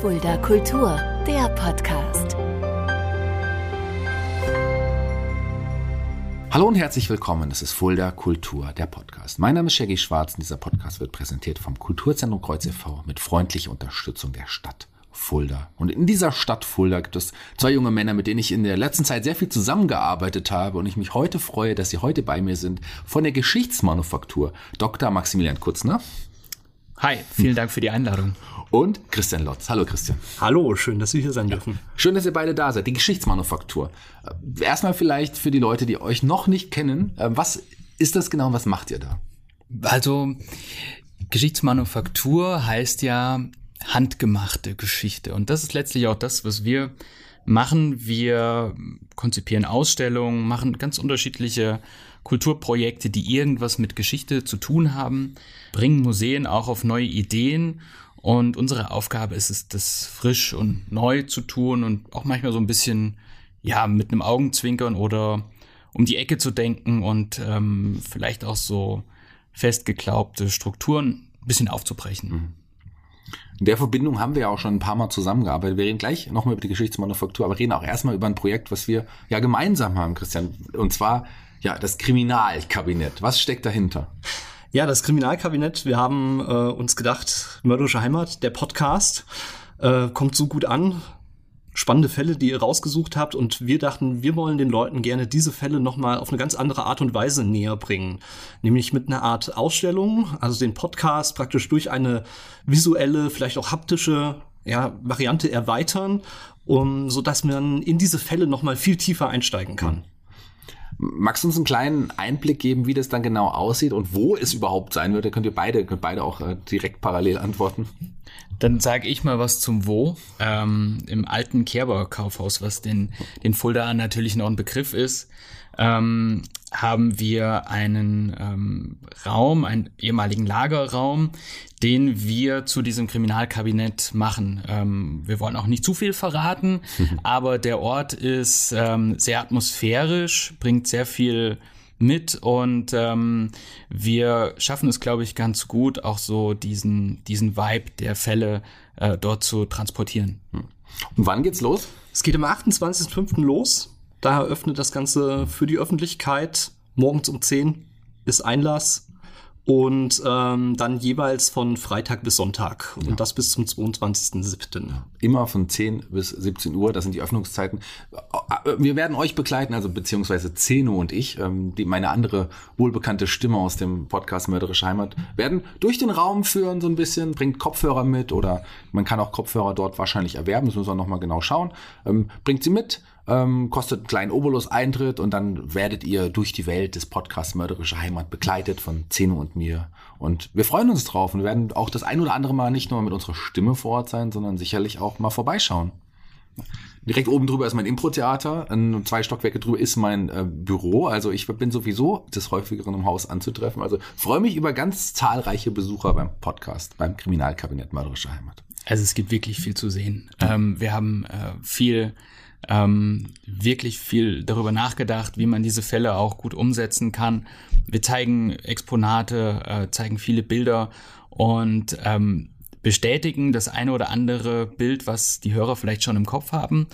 Fulda Kultur, der Podcast. Hallo und herzlich willkommen. Es ist Fulda Kultur, der Podcast. Mein Name ist Shaggy Schwarz und dieser Podcast wird präsentiert vom Kulturzentrum Kreuz e.V. mit freundlicher Unterstützung der Stadt Fulda. Und in dieser Stadt Fulda gibt es zwei junge Männer, mit denen ich in der letzten Zeit sehr viel zusammengearbeitet habe und ich mich heute freue, dass sie heute bei mir sind von der Geschichtsmanufaktur. Dr. Maximilian Kutzner. Hi, vielen Dank für die Einladung. Und Christian Lotz. Hallo Christian. Hallo, schön, dass Sie hier sein dürfen. Schön, dass ihr beide da seid. Die Geschichtsmanufaktur. Äh, erstmal vielleicht für die Leute, die euch noch nicht kennen. äh, Was ist das genau und was macht ihr da? Also, Geschichtsmanufaktur heißt ja handgemachte Geschichte. Und das ist letztlich auch das, was wir machen. Wir konzipieren Ausstellungen, machen ganz unterschiedliche Kulturprojekte, die irgendwas mit Geschichte zu tun haben, bringen Museen auch auf neue Ideen. Und unsere Aufgabe ist es, das frisch und neu zu tun und auch manchmal so ein bisschen, ja, mit einem Augenzwinkern oder um die Ecke zu denken und ähm, vielleicht auch so festgeglaubte Strukturen ein bisschen aufzubrechen. In der Verbindung haben wir ja auch schon ein paar Mal zusammengearbeitet. Wir reden gleich nochmal über die Geschichtsmanufaktur, aber reden auch erstmal über ein Projekt, was wir ja gemeinsam haben, Christian. Und zwar ja das Kriminalkabinett. Was steckt dahinter? Ja, das Kriminalkabinett, wir haben äh, uns gedacht, Mörderische Heimat, der Podcast, äh, kommt so gut an. Spannende Fälle, die ihr rausgesucht habt. Und wir dachten, wir wollen den Leuten gerne diese Fälle nochmal auf eine ganz andere Art und Weise näher bringen. Nämlich mit einer Art Ausstellung, also den Podcast praktisch durch eine visuelle, vielleicht auch haptische ja, Variante erweitern, um, so dass man in diese Fälle nochmal viel tiefer einsteigen kann. Magst du uns einen kleinen Einblick geben, wie das dann genau aussieht und wo es überhaupt sein wird? Da könnt ihr beide, könnt beide auch äh, direkt parallel antworten. Dann sage ich mal was zum Wo. Ähm, Im alten Kerbauer Kaufhaus, was den, den Fulda natürlich noch ein Begriff ist, ähm, haben wir einen ähm, Raum, einen ehemaligen Lagerraum, den wir zu diesem Kriminalkabinett machen. Ähm, wir wollen auch nicht zu viel verraten, aber der Ort ist ähm, sehr atmosphärisch, bringt sehr viel mit und ähm, wir schaffen es, glaube ich, ganz gut, auch so diesen, diesen Vibe der Fälle äh, dort zu transportieren. Und wann geht's los? Es geht am 28.05. los. Da eröffnet das Ganze für die Öffentlichkeit. Morgens um 10 ist Einlass. Und ähm, dann jeweils von Freitag bis Sonntag. Und das bis zum 22.07. Immer von 10 bis 17 Uhr, das sind die Öffnungszeiten. Wir werden euch begleiten, also beziehungsweise Zeno und ich, ähm, die meine andere wohlbekannte Stimme aus dem Podcast Mörderische Heimat, werden durch den Raum führen so ein bisschen, bringt Kopfhörer mit oder man kann auch Kopfhörer dort wahrscheinlich erwerben, das müssen wir nochmal genau schauen. Ähm, bringt sie mit, ähm, kostet einen kleinen Obolus Eintritt und dann werdet ihr durch die Welt des Podcasts Mörderische Heimat begleitet von Zeno und mir. Und wir freuen uns drauf und werden auch das ein oder andere Mal nicht nur mit unserer Stimme vor Ort sein, sondern sicherlich auch mal vorbeischauen. Direkt oben drüber ist mein Impro-Theater, zwei Stockwerke drüber ist mein äh, Büro. Also ich bin sowieso des häufigeren im Haus anzutreffen. Also freue mich über ganz zahlreiche Besucher beim Podcast, beim Kriminalkabinett Mörderische Heimat. Also es gibt wirklich viel zu sehen. Ähm, wir haben äh, viel, ähm, wirklich viel darüber nachgedacht, wie man diese Fälle auch gut umsetzen kann. Wir zeigen Exponate, äh, zeigen viele Bilder und ähm, bestätigen das eine oder andere Bild, was die Hörer vielleicht schon im Kopf haben.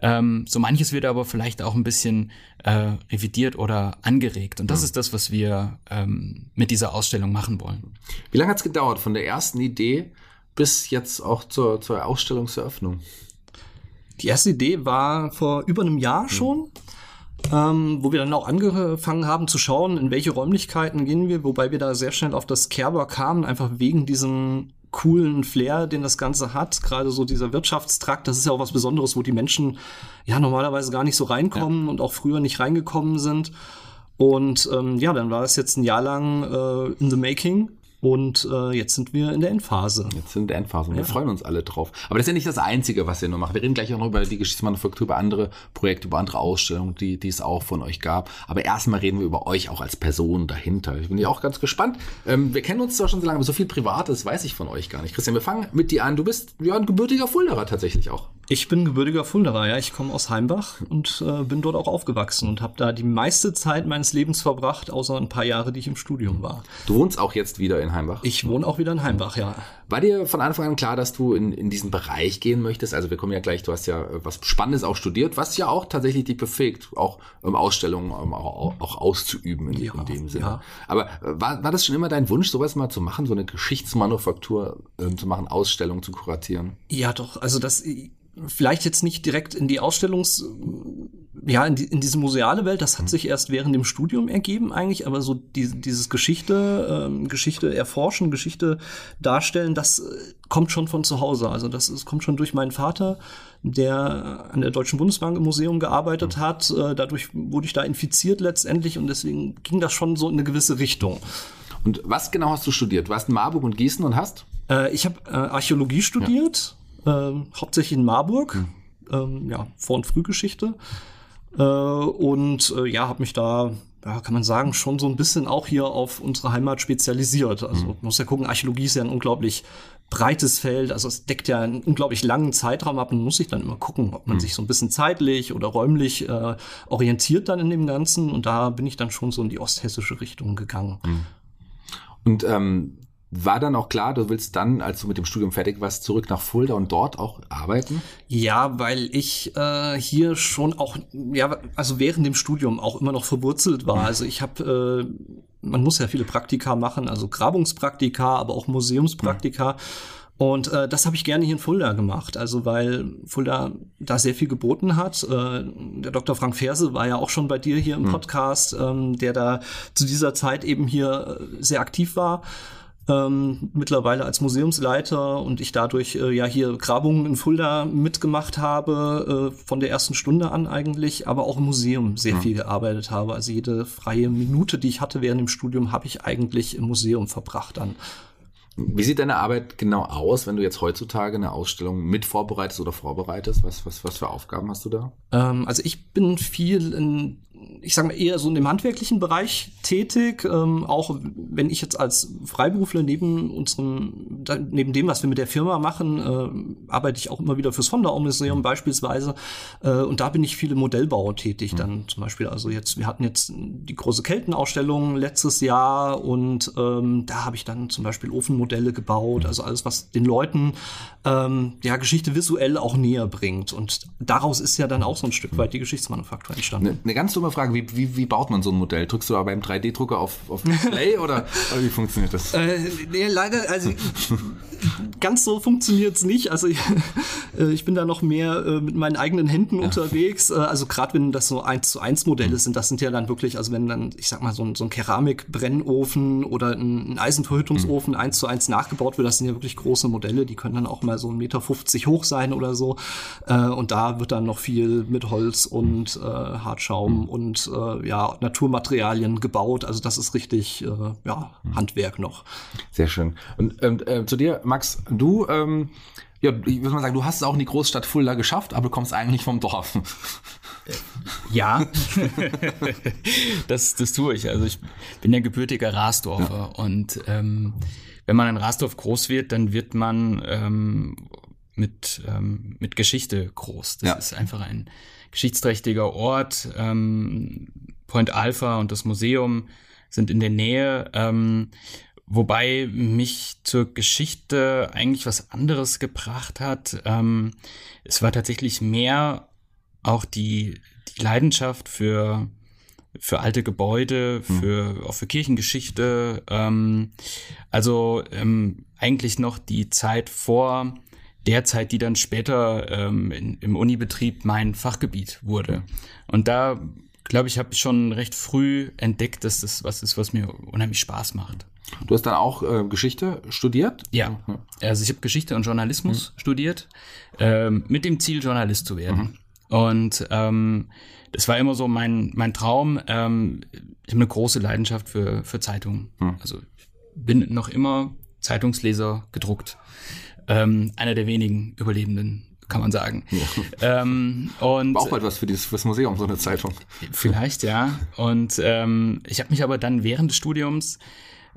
Ähm, so manches wird aber vielleicht auch ein bisschen äh, revidiert oder angeregt. Und das Mhm. ist das, was wir ähm, mit dieser Ausstellung machen wollen. Wie lange hat's gedauert von der ersten Idee bis jetzt auch zur, zur Ausstellungseröffnung? Die erste Idee war vor über einem Jahr schon, ähm, wo wir dann auch angefangen haben zu schauen, in welche Räumlichkeiten gehen wir, wobei wir da sehr schnell auf das Kerber kamen, einfach wegen diesem coolen Flair, den das Ganze hat. Gerade so dieser Wirtschaftstrakt, das ist ja auch was Besonderes, wo die Menschen ja normalerweise gar nicht so reinkommen und auch früher nicht reingekommen sind. Und ähm, ja, dann war das jetzt ein Jahr lang äh, in the making. Und äh, jetzt sind wir in der Endphase. Jetzt sind wir in der Endphase und wir freuen uns alle drauf. Aber das ist ja nicht das Einzige, was ihr nur macht. Wir reden gleich auch noch über die Geschichtsmanufaktur, über andere Projekte, über andere Ausstellungen, die, die es auch von euch gab. Aber erstmal reden wir über euch auch als Person dahinter. Ich bin ja auch ganz gespannt. Ähm, wir kennen uns zwar schon so lange, aber so viel Privates weiß ich von euch gar nicht. Christian, wir fangen mit dir an. Du bist ja ein gebürtiger Fulderer tatsächlich auch. Ich bin gebürtiger Fulderer, ja. Ich komme aus Heimbach und äh, bin dort auch aufgewachsen und habe da die meiste Zeit meines Lebens verbracht, außer ein paar Jahre, die ich im Studium war. Du wohnst auch jetzt wieder in Heimbach? Ich wohne auch wieder in Heimbach, ja. War dir von Anfang an klar, dass du in, in diesen Bereich gehen möchtest? Also wir kommen ja gleich, du hast ja äh, was Spannendes auch studiert, was ja auch tatsächlich dich befähigt, auch ähm, Ausstellungen ähm, auch, auch auszuüben in, Ja, in dem Sinne. ja. Aber äh, war, war das schon immer dein Wunsch, sowas mal zu machen, so eine Geschichtsmanufaktur ähm, zu machen, Ausstellungen zu kuratieren? Ja, doch. Also das vielleicht jetzt nicht direkt in die Ausstellungs, ja, in, die, in diese museale Welt. Das hat sich erst während dem Studium ergeben eigentlich. Aber so die, dieses Geschichte, ähm, Geschichte erforschen, Geschichte darstellen, das äh, kommt schon von zu Hause. Also das ist, kommt schon durch meinen Vater, der an der Deutschen Bundesbank im Museum gearbeitet hat. Äh, dadurch wurde ich da infiziert letztendlich und deswegen ging das schon so in eine gewisse Richtung. Und was genau hast du studiert? Du warst in Marburg und Gießen und hast? Äh, ich habe äh, Archäologie studiert, ähm, hauptsächlich in Marburg, ähm, ja, Vor- und Frühgeschichte. Äh, und äh, ja, habe mich da, ja, kann man sagen, schon so ein bisschen auch hier auf unsere Heimat spezialisiert. Also man muss ja gucken, Archäologie ist ja ein unglaublich breites Feld, also es deckt ja einen unglaublich langen Zeitraum ab. Man muss sich dann immer gucken, ob man sich so ein bisschen zeitlich oder räumlich äh, orientiert dann in dem Ganzen. Und da bin ich dann schon so in die osthessische Richtung gegangen. Und ähm, war dann auch klar, du willst dann, als du mit dem Studium fertig warst, zurück nach Fulda und dort auch arbeiten? Ja, weil ich äh, hier schon auch, ja, also während dem Studium auch immer noch verwurzelt war. Also ich habe, äh, man muss ja viele Praktika machen, also Grabungspraktika, aber auch Museumspraktika. Und äh, das habe ich gerne hier in Fulda gemacht, also weil Fulda da sehr viel geboten hat. Äh, der Dr. Frank Ferse war ja auch schon bei dir hier im Podcast, ähm, der da zu dieser Zeit eben hier äh, sehr aktiv war ähm, mittlerweile als Museumsleiter und ich dadurch äh, ja hier Grabungen in Fulda mitgemacht habe, äh, von der ersten Stunde an eigentlich, aber auch im Museum sehr viel gearbeitet habe. Also jede freie Minute, die ich hatte während dem Studium, habe ich eigentlich im Museum verbracht dann. Wie sieht deine Arbeit genau aus, wenn du jetzt heutzutage eine Ausstellung mit vorbereitest oder vorbereitest? Was, was, was für Aufgaben hast du da? Ähm, also ich bin viel in, ich sage mal eher so in dem handwerklichen Bereich tätig, ähm, auch wenn ich jetzt als Freiberufler neben unserem, neben dem, was wir mit der Firma machen, äh, arbeite ich auch immer wieder fürs Vonderau-Museum beispielsweise. Äh, und da bin ich viel im Modellbau tätig. Dann zum Beispiel, also jetzt, wir hatten jetzt die große Keltenausstellung letztes Jahr und ähm, da habe ich dann zum Beispiel Ofenmodelle gebaut, also alles, was den Leuten ähm, ja Geschichte visuell auch näher bringt. Und daraus ist ja dann auch so ein Stück weit die Geschichtsmanufaktur entstanden. Eine, eine ganz dumme Frage, wie, wie, wie baut man so ein Modell? Drückst du da beim 3D-Drucker auf, auf Display oder, oder wie funktioniert das? Äh, nee, leider, also ganz so funktioniert's nicht. Also ich, äh, ich bin da noch mehr äh, mit meinen eigenen Händen unterwegs. Äh, also gerade wenn das so eins zu eins Modelle sind, das sind ja dann wirklich, also wenn dann, ich sag mal, so ein, so ein Keramikbrennofen oder ein, ein Eisenverhütungsofen eins zu eins nachgebaut wird, das sind ja wirklich große Modelle, die können dann auch mal so 1,50 Meter hoch sein oder so. Äh, und da wird dann noch viel mit Holz und äh, Hartschaum und äh, ja, Naturmaterialien gebaut. Also das ist richtig äh, ja, Handwerk noch. Sehr schön. Und ähm, äh, zu dir, Max, du, ähm, ja, ich würde mal sagen, du hast es auch in die Großstadt Fulda geschafft, aber du kommst eigentlich vom Dorf. Ja, das, das tue ich. Also ich bin ja gebürtiger Rasdorfer und ähm, wenn man in Rasdorf groß wird, dann wird man ähm, mit, ähm, mit Geschichte groß. Das Ja. ist einfach ein geschichtsträchtiger Ort. Ähm, Point Alpha und das Museum sind in der Nähe. Ähm, Wobei mich zur Geschichte eigentlich was anderes gebracht hat. Ähm, es war tatsächlich mehr auch die, die Leidenschaft für, für alte Gebäude, für, auch für Kirchengeschichte. Ähm, also ähm, eigentlich noch die Zeit vor der Zeit, die dann später ähm, in, im Unibetrieb mein Fachgebiet wurde. Und da, glaube ich, habe ich schon recht früh entdeckt, dass das was ist, was mir unheimlich Spaß macht. Du hast dann auch äh, Geschichte studiert? Ja, also ich habe Geschichte und Journalismus studiert, ähm, mit dem Ziel, Journalist zu werden. Und ähm, das war immer so mein, mein Traum. Ähm, ich habe eine große Leidenschaft für, für Zeitungen. Also ich bin noch immer Zeitungsleser gedruckt. Ähm, einer der wenigen Überlebenden, kann man sagen. Ähm, und Auch bald was für dieses fürs Museum, so eine Zeitung. Vielleicht, ja. Und ähm, ich habe mich aber dann während des Studiums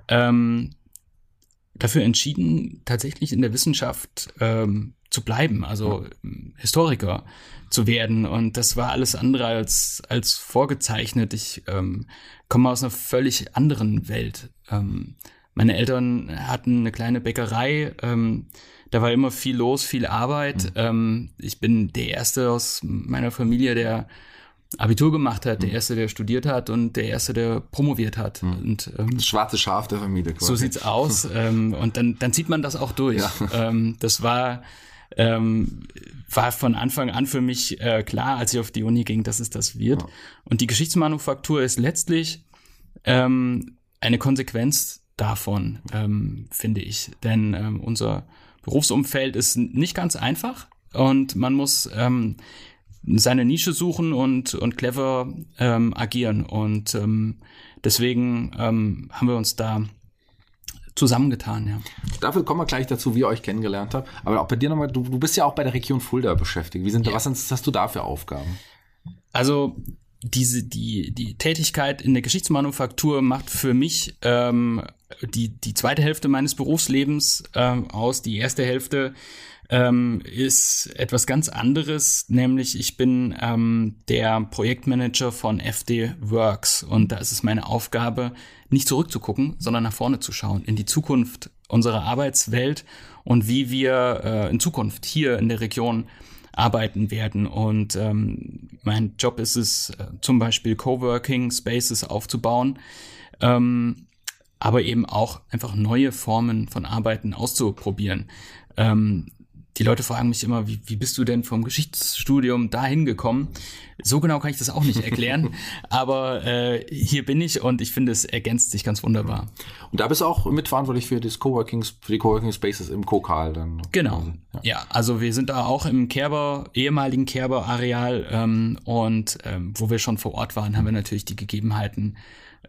ähm, dafür entschieden, tatsächlich in der Wissenschaft ähm, zu bleiben, also ähm, Historiker zu werden. Und das war alles andere als, als vorgezeichnet. Ich ähm, komme aus einer völlig anderen Welt. Ähm, meine Eltern hatten eine kleine Bäckerei. Da war immer viel los, viel Arbeit. Mhm. Ähm, ich bin der Erste aus meiner Familie, der Abitur gemacht hat, der mhm. Erste, der studiert hat und der Erste, der promoviert hat. Mhm. Und, ähm, das schwarze Schaf der Familie. Quasi. So sieht's aus. ähm, und dann, dann zieht man das auch durch. Ja. Ähm, das war, ähm, war von Anfang an für mich äh, klar, als ich auf die Uni ging, dass es das wird. Ja. Und die Geschichtsmanufaktur ist letztlich ähm, eine Konsequenz davon, ähm, finde ich. Denn ähm, unser Berufsumfeld ist nicht ganz einfach und man muss ähm, seine Nische suchen und, und clever ähm, agieren. Und ähm, deswegen ähm, haben wir uns da zusammengetan, ja. Dafür kommen wir gleich dazu, wie ihr euch kennengelernt habt. Aber auch bei dir nochmal, du, du bist ja auch bei der Region Fulda beschäftigt. Wie sind, ja. was hast du da für Aufgaben? Also diese, die, die Tätigkeit in der Geschichtsmanufaktur macht für mich ähm, die, die zweite Hälfte meines Berufslebens ähm, aus. Die erste Hälfte ähm, ist etwas ganz anderes, nämlich ich bin ähm, der Projektmanager von FD Works und da ist es meine Aufgabe, nicht zurückzugucken, sondern nach vorne zu schauen, in die Zukunft unserer Arbeitswelt und wie wir äh, in Zukunft hier in der Region arbeiten werden. Und ähm, mein Job ist es, äh, zum Beispiel Coworking Spaces aufzubauen, ähm, aber eben auch einfach neue Formen von Arbeiten auszuprobieren. Ähm, die Leute fragen mich immer, wie, wie bist du denn vom Geschichtsstudium dahin gekommen? So genau kann ich das auch nicht erklären, aber äh, hier bin ich und ich finde, es ergänzt sich ganz wunderbar. Und da bist du auch mitverantwortlich für, das Coworking, für die Coworking Spaces im Kokal dann? Genau, ja. ja. also wir sind da auch im Kerber, ehemaligen Kerber-Areal ähm, und ähm, wo wir schon vor Ort waren, haben wir natürlich die Gegebenheiten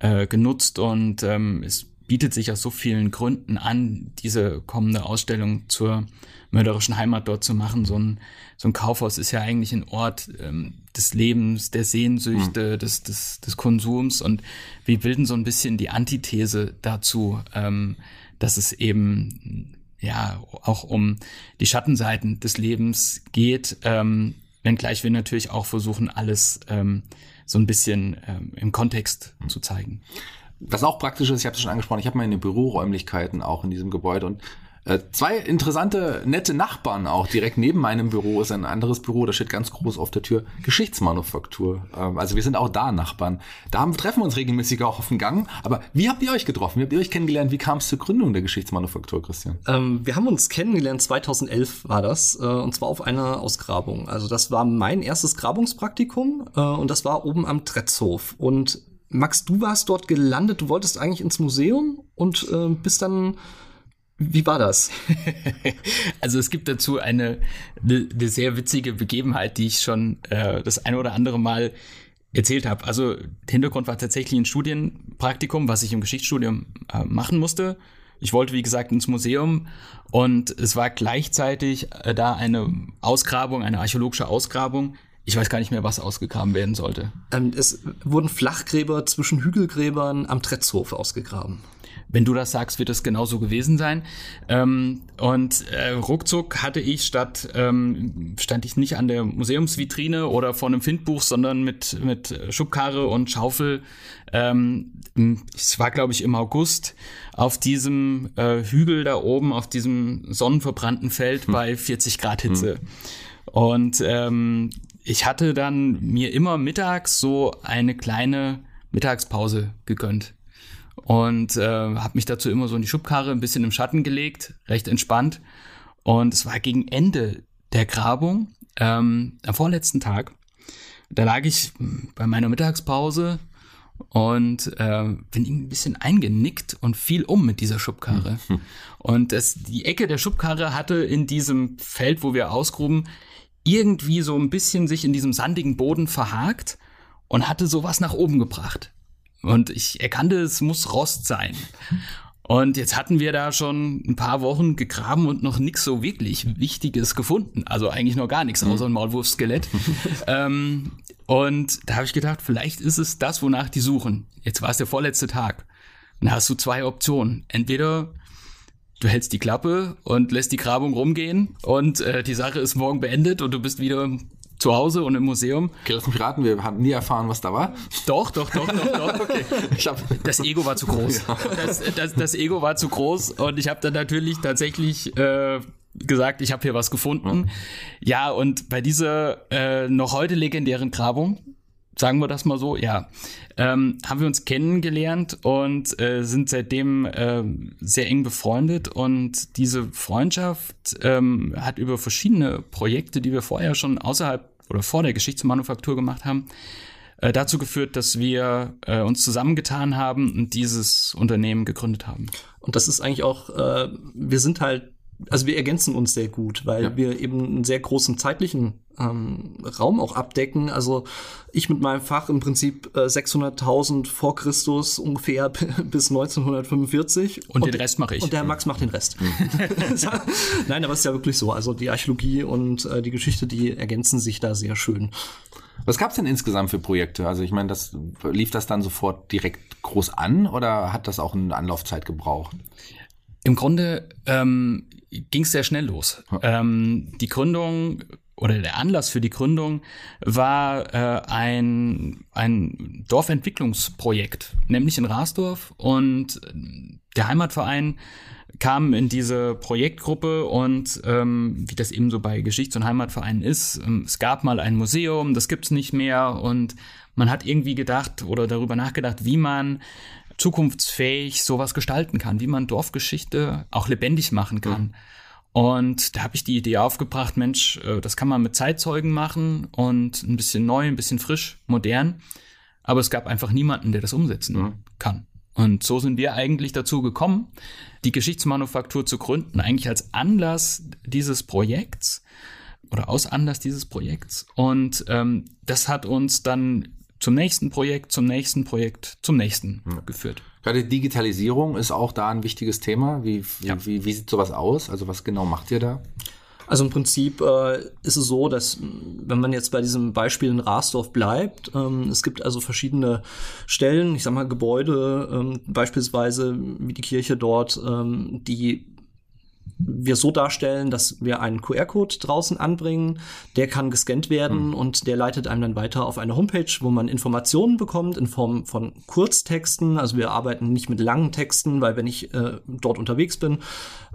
äh, genutzt und ähm, es bietet sich aus so vielen Gründen an, diese kommende Ausstellung zur mörderischen Heimat dort zu machen. So ein, so ein Kaufhaus ist ja eigentlich ein Ort ähm, des Lebens, der Sehnsüchte, mhm. des, des, des Konsums und wir bilden so ein bisschen die Antithese dazu, ähm, dass es eben ja auch um die Schattenseiten des Lebens geht, ähm, wenngleich wir natürlich auch versuchen, alles ähm, so ein bisschen ähm, im Kontext mhm. zu zeigen. Was auch praktisch ist, ich habe es schon angesprochen, ich habe meine Büroräumlichkeiten auch in diesem Gebäude und äh, zwei interessante, nette Nachbarn auch. Direkt neben meinem Büro ist ein anderes Büro, da steht ganz groß auf der Tür Geschichtsmanufaktur. Ähm, also wir sind auch da Nachbarn. Da haben, treffen wir uns regelmäßig auch auf dem Gang. Aber wie habt ihr euch getroffen? Wie habt ihr euch kennengelernt? Wie kam es zur Gründung der Geschichtsmanufaktur, Christian? Ähm, wir haben uns kennengelernt, 2011 war das, äh, und zwar auf einer Ausgrabung. Also das war mein erstes Grabungspraktikum äh, und das war oben am Tretzhof. Und Max, du warst dort gelandet, du wolltest eigentlich ins Museum und äh, bist dann wie war das? also es gibt dazu eine, eine, sehr witzige Begebenheit, die ich schon äh, das eine oder andere Mal erzählt habe. Also der Hintergrund war tatsächlich ein Studienpraktikum, was ich im Geschichtsstudium äh, machen musste. Ich wollte, wie gesagt, ins Museum und es war gleichzeitig äh, da eine Ausgrabung, eine archäologische Ausgrabung. Ich weiß gar nicht mehr, was ausgegraben werden sollte. Ähm, es wurden Flachgräber zwischen Hügelgräbern am Tretzhof ausgegraben. Wenn du das sagst, wird es genauso gewesen sein. Ähm, und äh, ruckzuck hatte ich statt, ähm, stand ich nicht an der Museumsvitrine oder vor einem Findbuch, sondern mit, mit Schubkarre und Schaufel. Ähm, es war, glaube ich, im August auf diesem äh, Hügel da oben, auf diesem sonnenverbrannten Feld hm. bei 40 Grad Hitze. Hm. Und ähm, ich hatte dann mir immer mittags so eine kleine Mittagspause gegönnt und äh, habe mich dazu immer so in die Schubkarre ein bisschen im Schatten gelegt, recht entspannt. Und es war gegen Ende der Grabung, ähm, am vorletzten Tag. Da lag ich bei meiner Mittagspause und äh, bin ein bisschen eingenickt und fiel um mit dieser Schubkarre. Mhm. Und das, die Ecke der Schubkarre hatte in diesem Feld, wo wir ausgruben, irgendwie so ein bisschen sich in diesem sandigen Boden verhakt und hatte sowas nach oben gebracht. Und ich erkannte, es muss Rost sein. Und jetzt hatten wir da schon ein paar Wochen gegraben und noch nichts so wirklich Wichtiges gefunden. Also eigentlich noch gar nichts, außer ein Maulwurfskelett. ähm, und da habe ich gedacht, vielleicht ist es das, wonach die suchen. Jetzt war es der vorletzte Tag. Dann hast du zwei Optionen. Entweder du hältst die Klappe und lässt die Grabung rumgehen und äh, die Sache ist morgen beendet und du bist wieder zu Hause und im Museum. Okay, lass mich raten, wir haben nie erfahren, was da war. Doch, doch, doch, doch, doch. Okay. Ich hab, Das Ego war zu groß. Das, das, das Ego war zu groß und ich habe dann natürlich tatsächlich äh, gesagt, ich habe hier was gefunden. Ja, und bei dieser äh, noch heute legendären Grabung, sagen wir das mal so, ja, ähm, haben wir uns kennengelernt und äh, sind seitdem äh, sehr eng befreundet. Und diese Freundschaft ähm, hat über verschiedene Projekte, die wir vorher schon außerhalb oder vor der Geschichtsmanufaktur gemacht haben, äh, dazu geführt, dass wir äh, uns zusammengetan haben und dieses Unternehmen gegründet haben. Und das ist eigentlich auch, äh, wir sind halt, also wir ergänzen uns sehr gut, weil Ja. wir eben einen sehr großen zeitlichen ähm, Raum auch abdecken. Also ich mit meinem Fach im Prinzip äh, 600.000 vor Christus ungefähr bis 1945. Und den Rest mache ich. Und der Max macht den Rest. Nein, aber es ist ja wirklich so. Also die Archäologie und äh, die Geschichte, die ergänzen sich da sehr schön. was gab's denn insgesamt für Projekte? Also ich meine, das lief das dann sofort direkt groß an oder hat das auch eine Anlaufzeit gebraucht? Im Grunde ähm, ging es sehr schnell los. Ähm, die Gründung oder der Anlass für die Gründung war äh, ein, ein Dorfentwicklungsprojekt, nämlich in Rasdorf. Und der Heimatverein kam in diese Projektgruppe und ähm, wie das eben so bei Geschichts- und Heimatvereinen ist, ähm, es gab mal ein Museum, das gibt's nicht mehr und man hat irgendwie gedacht oder darüber nachgedacht, wie man zukunftsfähig sowas gestalten kann, wie man Dorfgeschichte auch lebendig machen kann. Und da habe ich die Idee aufgebracht, Mensch, äh, das kann man mit Zeitzeugen machen und ein bisschen neu, ein bisschen frisch, modern. Aber es gab einfach niemanden, der das umsetzen kann. Und so sind wir eigentlich dazu gekommen, die Geschichtsmanufaktur zu gründen, eigentlich als Anlass dieses Projekts oder aus Anlass dieses Projekts. Und ähm, das hat uns dann zum nächsten Projekt, zum nächsten Projekt, zum nächsten geführt. Gerade Digitalisierung ist auch da ein wichtiges Thema. Wie, wie, Ja. wie, wie sieht sowas aus? Also was genau macht ihr da? Also im Prinzip äh, ist es so, dass wenn man jetzt bei diesem Beispiel in Rasdorf bleibt, ähm, es gibt also verschiedene Stellen, ich sag mal Gebäude, ähm, beispielsweise wie die Kirche dort, ähm, die wir so darstellen, dass wir einen QR-Code draußen anbringen, der kann gescannt werden und der leitet einem dann weiter auf eine Homepage, wo man Informationen bekommt in Form von Kurztexten. Also wir arbeiten nicht mit langen Texten, weil wenn ich äh, dort unterwegs bin,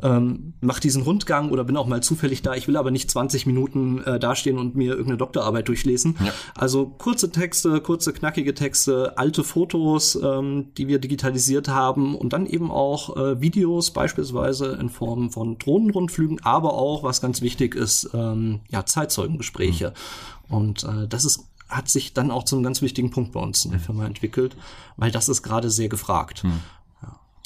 ähm, mache diesen Rundgang oder bin auch mal zufällig da. Ich will aber nicht 20 Minuten äh, dastehen und mir irgendeine Doktorarbeit durchlesen. Ja. Also kurze Texte, kurze knackige Texte, alte Fotos, ähm, die wir digitalisiert haben und dann eben auch äh, Videos beispielsweise in Form von Drohnenrundflügen, aber auch, was ganz wichtig ist, ähm, ja, Zeitzeugengespräche. Und äh, das ist hat sich dann auch zu einem ganz wichtigen Punkt bei uns in der Firma entwickelt, weil das ist gerade sehr gefragt.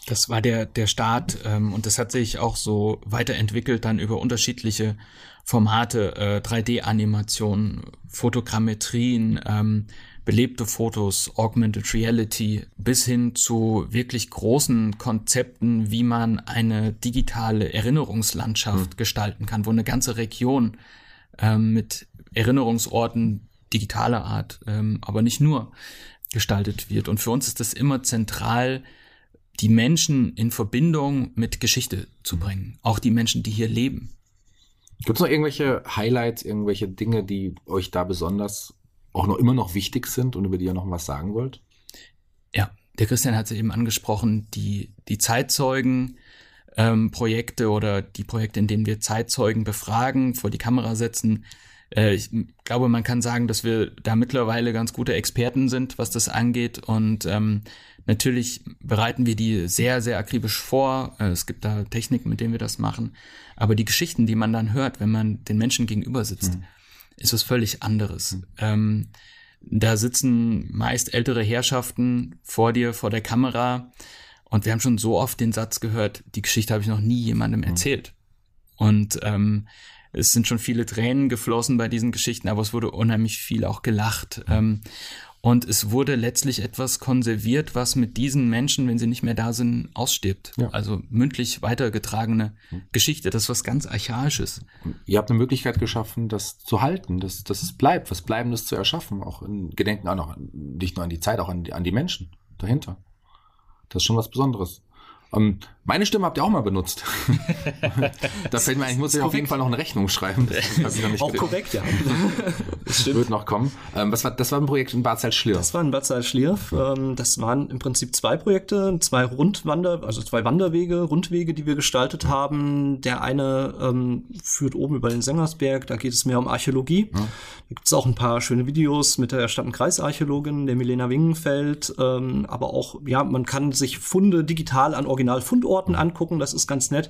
Das war der, der Start ähm, und das hat sich auch so weiterentwickelt dann über unterschiedliche Formate, äh, 3D-Animationen, Fotogrammetrien, ähm, belebte Fotos, Augmented Reality, bis hin zu wirklich großen Konzepten, wie man eine digitale Erinnerungslandschaft gestalten kann, wo eine ganze Region ähm, mit Erinnerungsorten digitaler Art, ähm, aber nicht nur gestaltet wird. Und für uns ist das immer zentral, die Menschen in Verbindung mit Geschichte zu bringen. Auch die Menschen, die hier leben. Gibt es noch irgendwelche Highlights, irgendwelche Dinge, die euch da besonders auch noch immer noch wichtig sind und über die ihr noch was sagen wollt? Ja, der Christian hat es eben angesprochen, die, die Zeitzeugen, ähm, Projekte oder die Projekte, in denen wir Zeitzeugen befragen, vor die Kamera setzen. Äh, ich glaube, man kann sagen, dass wir da mittlerweile ganz gute Experten sind, was das angeht. Und ähm, natürlich bereiten wir die sehr, sehr akribisch vor. Äh, es gibt da Techniken, mit denen wir das machen. Aber die Geschichten, die man dann hört, wenn man den Menschen gegenüber sitzt, ist was völlig anderes. Ähm, da sitzen meist ältere Herrschaften vor dir, vor der Kamera. Und wir haben schon so oft den Satz gehört, die Geschichte habe ich noch nie jemandem erzählt. Und ähm, es sind schon viele Tränen geflossen bei diesen Geschichten, aber es wurde unheimlich viel auch gelacht. Ähm, und es wurde letztlich etwas konserviert, was mit diesen Menschen, wenn sie nicht mehr da sind, ausstirbt. Ja. Also mündlich weitergetragene Geschichte, das ist was ganz Archaisches. Ihr habt eine Möglichkeit geschaffen, das zu halten, dass, dass es bleibt, was Bleibendes zu erschaffen, auch in Gedenken auch noch, nicht nur an die Zeit, auch an die, an die Menschen dahinter. Das ist schon was Besonderes. Ähm, Meine Stimme habt ihr auch mal benutzt. da fällt mir ein, ich muss euch auf jeden Fall noch eine Rechnung schreiben. Das ich auch korrekt, ja. das wird noch kommen. Ähm, was war, das war ein Projekt in Bad Salzschlirf. Das war in Bad Salzschlirf. Ähm, das waren im Prinzip zwei Projekte, zwei Rundwander, also zwei Wanderwege, Rundwege, die wir gestaltet haben. Der eine ähm, führt oben über den Sängersberg, da geht es mehr um Archäologie. Ja. Da gibt es auch ein paar schöne Videos mit der Stadt- und Kreisarchäologin, der Milena Wingenfeld. Ähm, aber auch, ja, man kann sich Funde digital an Originalfundorten Orten angucken, das ist ganz nett.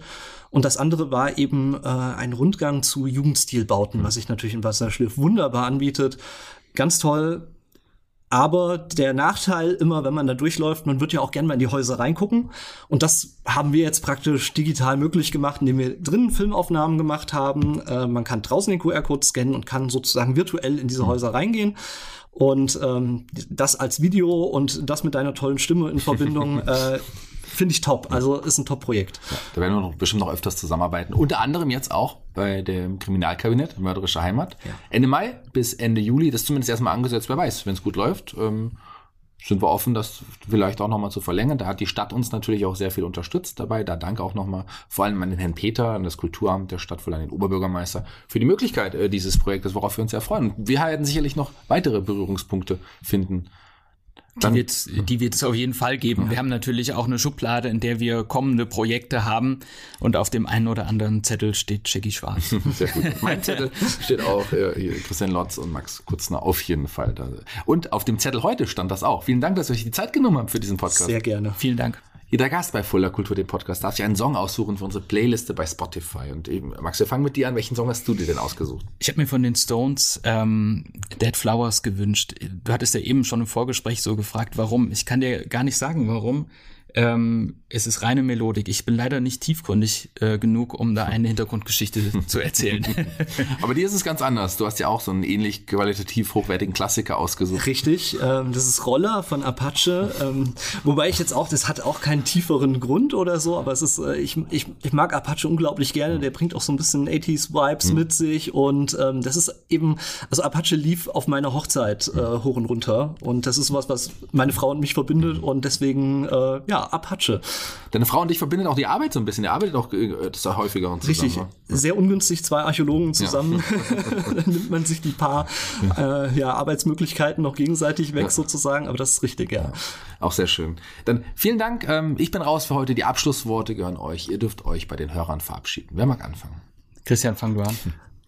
Und das andere war eben äh, ein Rundgang zu Jugendstilbauten, was sich natürlich in Wasserschliff wunderbar anbietet. Ganz toll. Aber der Nachteil immer, wenn man da durchläuft, man wird ja auch gerne mal in die Häuser reingucken. Und das haben wir jetzt praktisch digital möglich gemacht, indem wir drinnen Filmaufnahmen gemacht haben. Äh, man kann draußen den QR-Code scannen und kann sozusagen virtuell in diese mhm. Häuser reingehen. Und ähm, das als Video und das mit deiner tollen Stimme in Verbindung äh, finde ich top. Also ist ein Top-Projekt. Ja, da werden wir noch, bestimmt noch öfters zusammenarbeiten. Unter anderem jetzt auch bei dem Kriminalkabinett Mörderische Heimat. Ja. Ende Mai bis Ende Juli. Das ist zumindest erstmal angesetzt. Wer weiß, wenn es gut läuft. Ähm, sind wir offen, das vielleicht auch nochmal zu verlängern. Da hat die Stadt uns natürlich auch sehr viel unterstützt dabei. Da danke auch nochmal vor allem an den Herrn Peter, an das Kulturamt der Stadt, an den Oberbürgermeister für die Möglichkeit äh, dieses Projektes, worauf wir uns sehr freuen. wir werden sicherlich noch weitere Berührungspunkte finden die wird, die wird es auf jeden Fall geben. Ja. Wir haben natürlich auch eine Schublade, in der wir kommende Projekte haben und auf dem einen oder anderen Zettel steht Jackie Schwarz. Sehr gut. Mein Zettel steht auch äh, Christian Lotz und Max Kutzner auf jeden Fall. Und auf dem Zettel heute stand das auch. Vielen Dank, dass ihr euch die Zeit genommen habt für diesen Podcast. Sehr gerne. Vielen Dank. Jeder Gast bei Fuller Kultur, dem Podcast, darf sich einen Song aussuchen für unsere Playliste bei Spotify. Und eben, Max, wir fangen mit dir an. Welchen Song hast du dir denn ausgesucht? Ich habe mir von den Stones ähm, Dead Flowers gewünscht. Du hattest ja eben schon im Vorgespräch so gefragt, warum. Ich kann dir gar nicht sagen, warum. Ähm, es ist reine Melodik. Ich bin leider nicht tiefgründig äh, genug, um da eine Hintergrundgeschichte zu erzählen. Aber dir ist es ganz anders. Du hast ja auch so einen ähnlich qualitativ hochwertigen Klassiker ausgesucht. Richtig. Ähm, das ist Roller von Apache. Ähm, wobei ich jetzt auch, das hat auch keinen tieferen Grund oder so, aber es ist, äh, ich, ich, ich mag Apache unglaublich gerne. Der bringt auch so ein bisschen 80s-Vibes mhm. mit sich und ähm, das ist eben, also Apache lief auf meiner Hochzeit äh, hoch und runter und das ist was, was meine Frau und mich verbindet und deswegen, äh, ja, Apache. Deine Frau und dich verbindet auch die Arbeit so ein bisschen. Ihr arbeitet auch äh, das ist häufiger und zusammen. Richtig. Ne? Sehr ungünstig, zwei Archäologen zusammen. Ja. Dann nimmt man sich die paar ja. Äh, ja, Arbeitsmöglichkeiten noch gegenseitig weg ja. sozusagen. Aber das ist richtig, ja. Auch sehr schön. Dann vielen Dank. Ähm, ich bin raus für heute. Die Abschlussworte gehören euch. Ihr dürft euch bei den Hörern verabschieden. Wer mag anfangen? Christian, fang du an.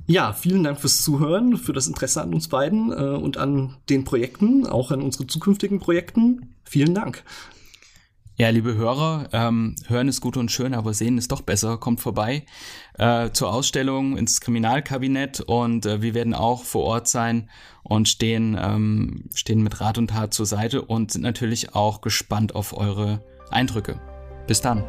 Ja, vielen Dank fürs Zuhören, für das Interesse an uns beiden äh, und an den Projekten, auch an unsere zukünftigen Projekten. Vielen Dank. Ja, liebe Hörer, ähm, hören ist gut und schön, aber sehen ist doch besser. Kommt vorbei äh, zur Ausstellung ins Kriminalkabinett und äh, wir werden auch vor Ort sein und stehen, ähm, stehen mit Rat und Tat zur Seite und sind natürlich auch gespannt auf eure Eindrücke. Bis dann.